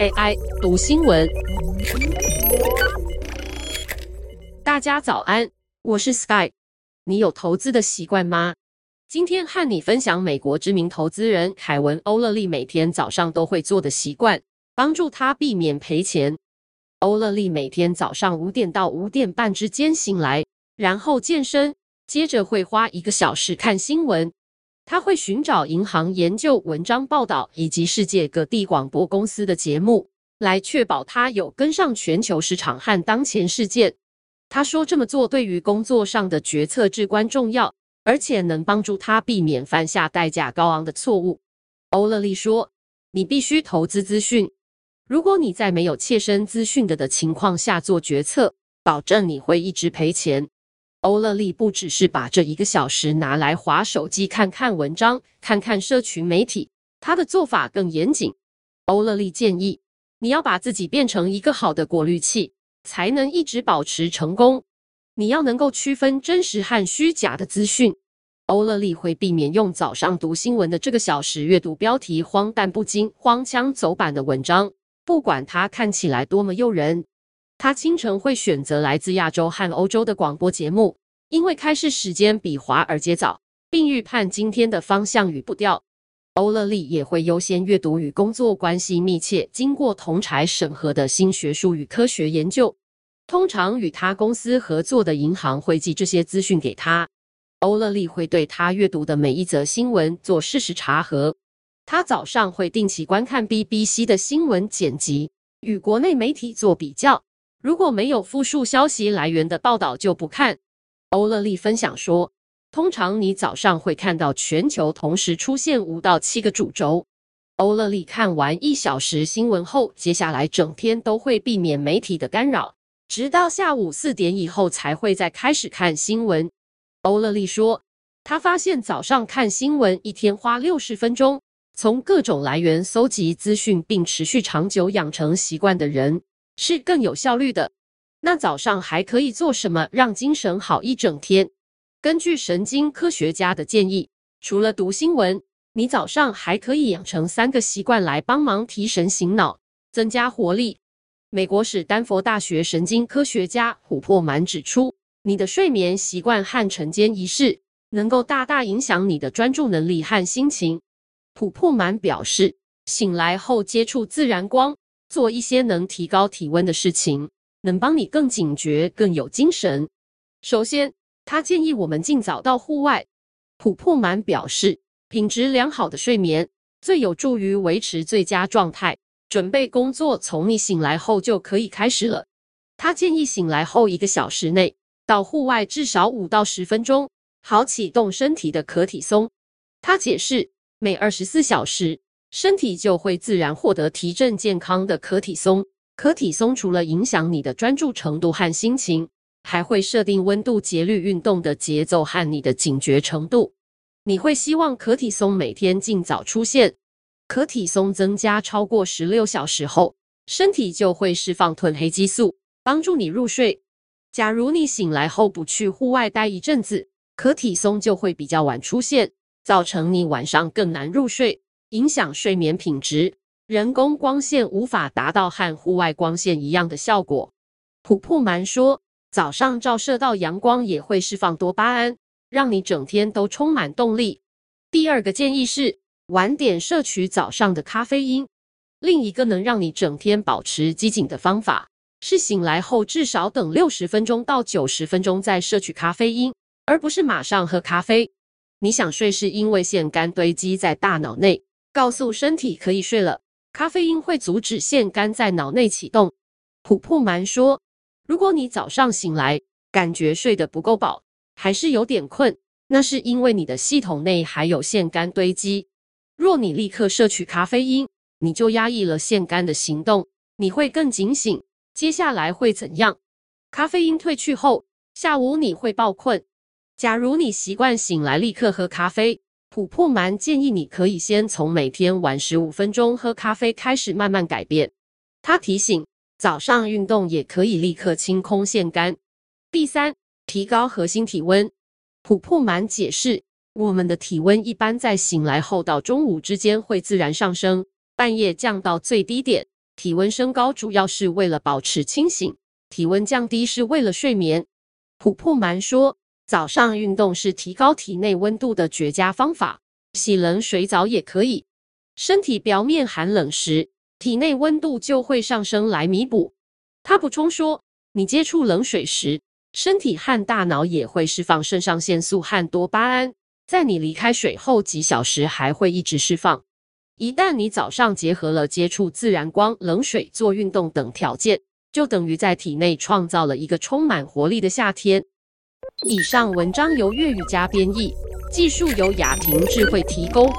AI 读新闻，大家早安，我是 Sky。你有投资的习惯吗？今天和你分享美国知名投资人凯文·欧勒利每天早上都会做的习惯，帮助他避免赔钱。欧勒利每天早上五点到五点半之间醒来，然后健身，接着会花一个小时看新闻。他会寻找银行研究文章报道以及世界各地广播公司的节目，来确保他有跟上全球市场和当前事件。他说这么做对于工作上的决策至关重要，而且能帮助他避免犯下代价高昂的错误。欧勒利说：“你必须投资资讯，如果你在没有切身资讯的的情况下做决策，保证你会一直赔钱。”欧勒利不只是把这一个小时拿来划手机、看看文章、看看社群媒体，他的做法更严谨。欧勒利建议你要把自己变成一个好的过滤器，才能一直保持成功。你要能够区分真实和虚假的资讯。欧勒利会避免用早上读新闻的这个小时阅读标题荒诞不经、荒腔走板的文章，不管它看起来多么诱人。他清晨会选择来自亚洲和欧洲的广播节目，因为开市时间比华尔街早，并预判今天的方向与步调。欧勒利也会优先阅读与工作关系密切、经过同侪审核的新学术与科学研究。通常与他公司合作的银行会寄这些资讯给他。欧勒利会对他阅读的每一则新闻做事实查核。他早上会定期观看 BBC 的新闻剪辑，与国内媒体做比较。如果没有复述消息来源的报道，就不看。欧勒利分享说，通常你早上会看到全球同时出现五到七个主轴。欧勒利看完一小时新闻后，接下来整天都会避免媒体的干扰，直到下午四点以后才会再开始看新闻。欧勒利说，他发现早上看新闻一天花六十分钟，从各种来源搜集资讯，并持续长久养成习惯的人。是更有效率的。那早上还可以做什么让精神好一整天？根据神经科学家的建议，除了读新闻，你早上还可以养成三个习惯来帮忙提神醒脑、增加活力。美国史丹佛大学神经科学家琥珀满指出，你的睡眠习惯和晨间仪式能够大大影响你的专注能力和心情。琥珀满表示，醒来后接触自然光。做一些能提高体温的事情，能帮你更警觉、更有精神。首先，他建议我们尽早到户外。普珀曼表示，品质良好的睡眠最有助于维持最佳状态，准备工作从你醒来后就可以开始了。他建议醒来后一个小时内到户外至少五到十分钟，好启动身体的可体松。他解释，每二十四小时，身体就会自然获得提振健康的可体松。可体松除了影响你的专注程度和心情，还会设定温度节律运动的节奏和你的警觉程度。你会希望可体松每天尽早出现。可体松增加超过十六小时后，身体就会释放褪黑激素，帮助你入睡。假如你醒来后不去户外待一阵子，可体松就会比较晚出现，造成你晚上更难入睡。影响睡眠品质，人工光线无法达到和户外光线一样的效果。普普曼说，早上照射到阳光也会释放多巴胺，让你整天都充满动力。第二个建议是晚点摄取早上的咖啡因。另一个能让你整天保持机警的方法是醒来后至少等六十分钟到九十分钟再摄取咖啡因，而不是马上喝咖啡。你想睡是因为腺苷堆积在大脑内。告诉身体可以睡了，咖啡因会阻止腺苷在脑内启动。普普曼说，如果你早上醒来感觉睡得不够饱，还是有点困，那是因为你的系统内还有腺苷堆积。若你立刻摄取咖啡因，你就压抑了腺苷的行动，你会更警醒。接下来会怎样？咖啡因退去后，下午你会爆困。假如你习惯醒来立刻喝咖啡。琥珀蛮建议你可以先从每天晚十五分钟喝咖啡开始，慢慢改变。他提醒，早上运动也可以立刻清空腺苷。第三，提高核心体温。琥珀蛮解释，我们的体温一般在醒来后到中午之间会自然上升，半夜降到最低点。体温升高主要是为了保持清醒，体温降低是为了睡眠。琥珀蛮说，早上运动是提高体内温度的绝佳方法，洗冷水澡也可以。身体表面寒冷时，体内温度就会上升来弥补。他补充说，你接触冷水时，身体和大脑也会释放肾上腺素和多巴胺，在你离开水后几小时还会一直释放。一旦你早上结合了接触自然光、冷水做运动等条件，就等于在体内创造了一个充满活力的夏天。以上文章由粤语加编译，技术由雅婷智慧提供。